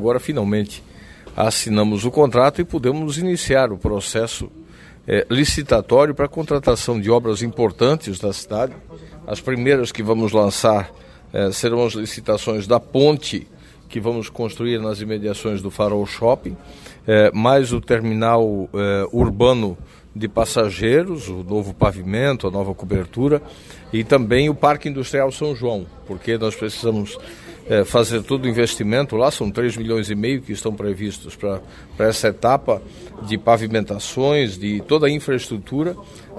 Agora, finalmente, assinamos o contrato e podemos iniciar o processo é, licitatório para a contratação de obras importantes da cidade. As primeiras que vamos lançar é, serão as licitações da ponte que vamos construir nas imediações do Farol Shopping, é, mais o terminal é, urbano de passageiros, o novo pavimento, a nova cobertura e também o Parque Industrial São João, porque nós precisamos é, fazer todo o investimento lá, são 3 milhões e meio que estão previstos para essa etapa de pavimentações, de toda a infraestrutura,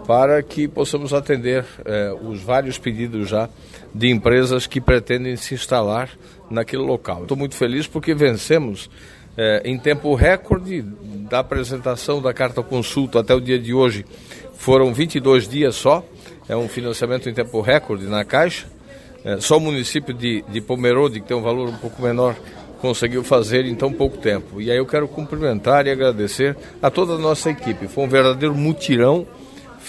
para que possamos atender é, os vários pedidos já de empresas que pretendem se instalar naquele local. Estou muito feliz porque vencemos é, em tempo recorde da apresentação da carta consulta até o dia de hoje. Foram 22 dias só, é um financiamento em tempo recorde na Caixa é, só o município de, de Pomerode, que tem um valor um pouco menor, conseguiu fazer em tão pouco tempo. E aí eu quero cumprimentar e agradecer a toda a nossa equipe. Foi um verdadeiro mutirão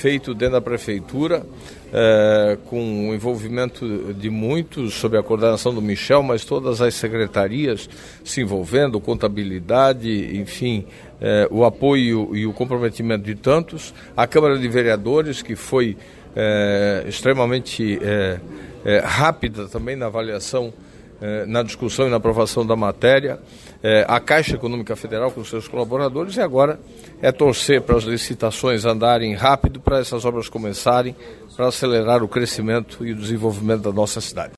feito dentro da prefeitura, é, com o envolvimento de muitos, sob a coordenação do Michel, mas todas as secretarias se envolvendo, contabilidade, enfim, é, o apoio e o comprometimento de tantos, a Câmara de Vereadores, que foi é, extremamente é, é, rápida também na avaliação, na discussão e na aprovação da matéria, é, a Caixa Econômica Federal com seus colaboradores e agora é torcer para as licitações andarem rápido, para essas obras começarem, para acelerar o crescimento e o desenvolvimento da nossa cidade.